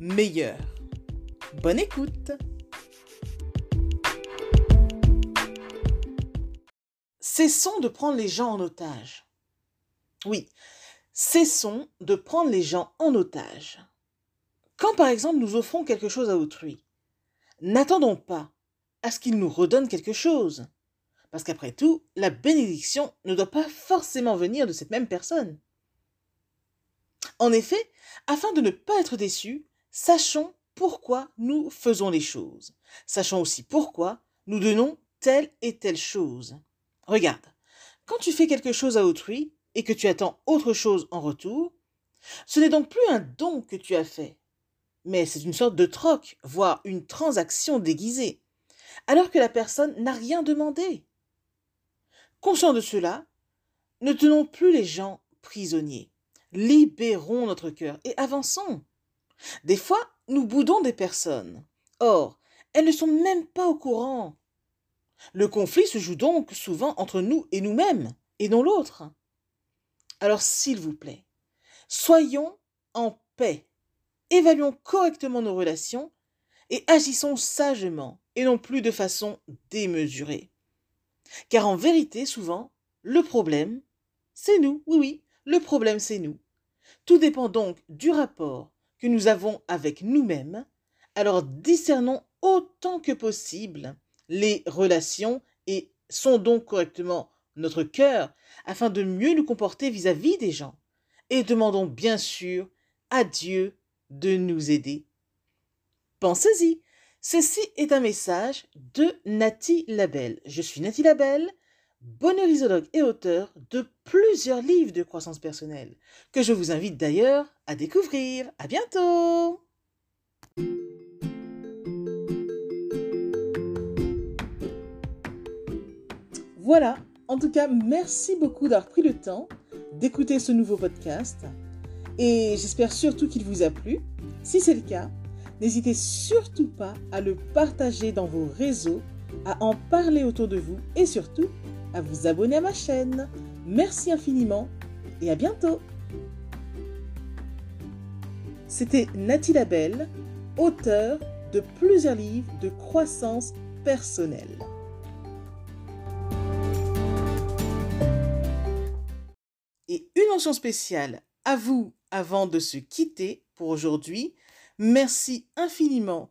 meilleur. Bonne écoute Cessons de prendre les gens en otage. Oui, cessons de prendre les gens en otage. Quand par exemple nous offrons quelque chose à autrui, n'attendons pas à ce qu'il nous redonne quelque chose. Parce qu'après tout, la bénédiction ne doit pas forcément venir de cette même personne. En effet, afin de ne pas être déçus, sachons pourquoi nous faisons les choses. Sachons aussi pourquoi nous donnons telle et telle chose. Regarde, quand tu fais quelque chose à autrui et que tu attends autre chose en retour, ce n'est donc plus un don que tu as fait, mais c'est une sorte de troc, voire une transaction déguisée, alors que la personne n'a rien demandé. Conscient de cela, ne tenons plus les gens prisonniers. Libérons notre cœur et avançons. Des fois, nous boudons des personnes. Or, elles ne sont même pas au courant. Le conflit se joue donc souvent entre nous et nous-mêmes, et non l'autre. Alors, s'il vous plaît, soyons en paix évaluons correctement nos relations et agissons sagement et non plus de façon démesurée. Car en vérité, souvent, le problème, c'est nous. Oui, oui, le problème, c'est nous. Tout dépend donc du rapport que nous avons avec nous-mêmes. Alors discernons autant que possible les relations et sondons correctement notre cœur afin de mieux nous comporter vis-à-vis des gens. Et demandons bien sûr à Dieu de nous aider. Pensez-y. Ceci est un message de Nati Labelle. Je suis Nati Labelle, bonheurisologue et auteur de plusieurs livres de croissance personnelle, que je vous invite d'ailleurs à découvrir. À bientôt! Voilà, en tout cas, merci beaucoup d'avoir pris le temps d'écouter ce nouveau podcast et j'espère surtout qu'il vous a plu. Si c'est le cas, n'hésitez surtout pas à le partager dans vos réseaux, à en parler autour de vous et surtout à vous abonner à ma chaîne. Merci infiniment et à bientôt. C'était Nathalie Labelle, auteur de plusieurs livres de croissance personnelle. Et une mention spéciale à vous avant de se quitter pour aujourd'hui. Merci infiniment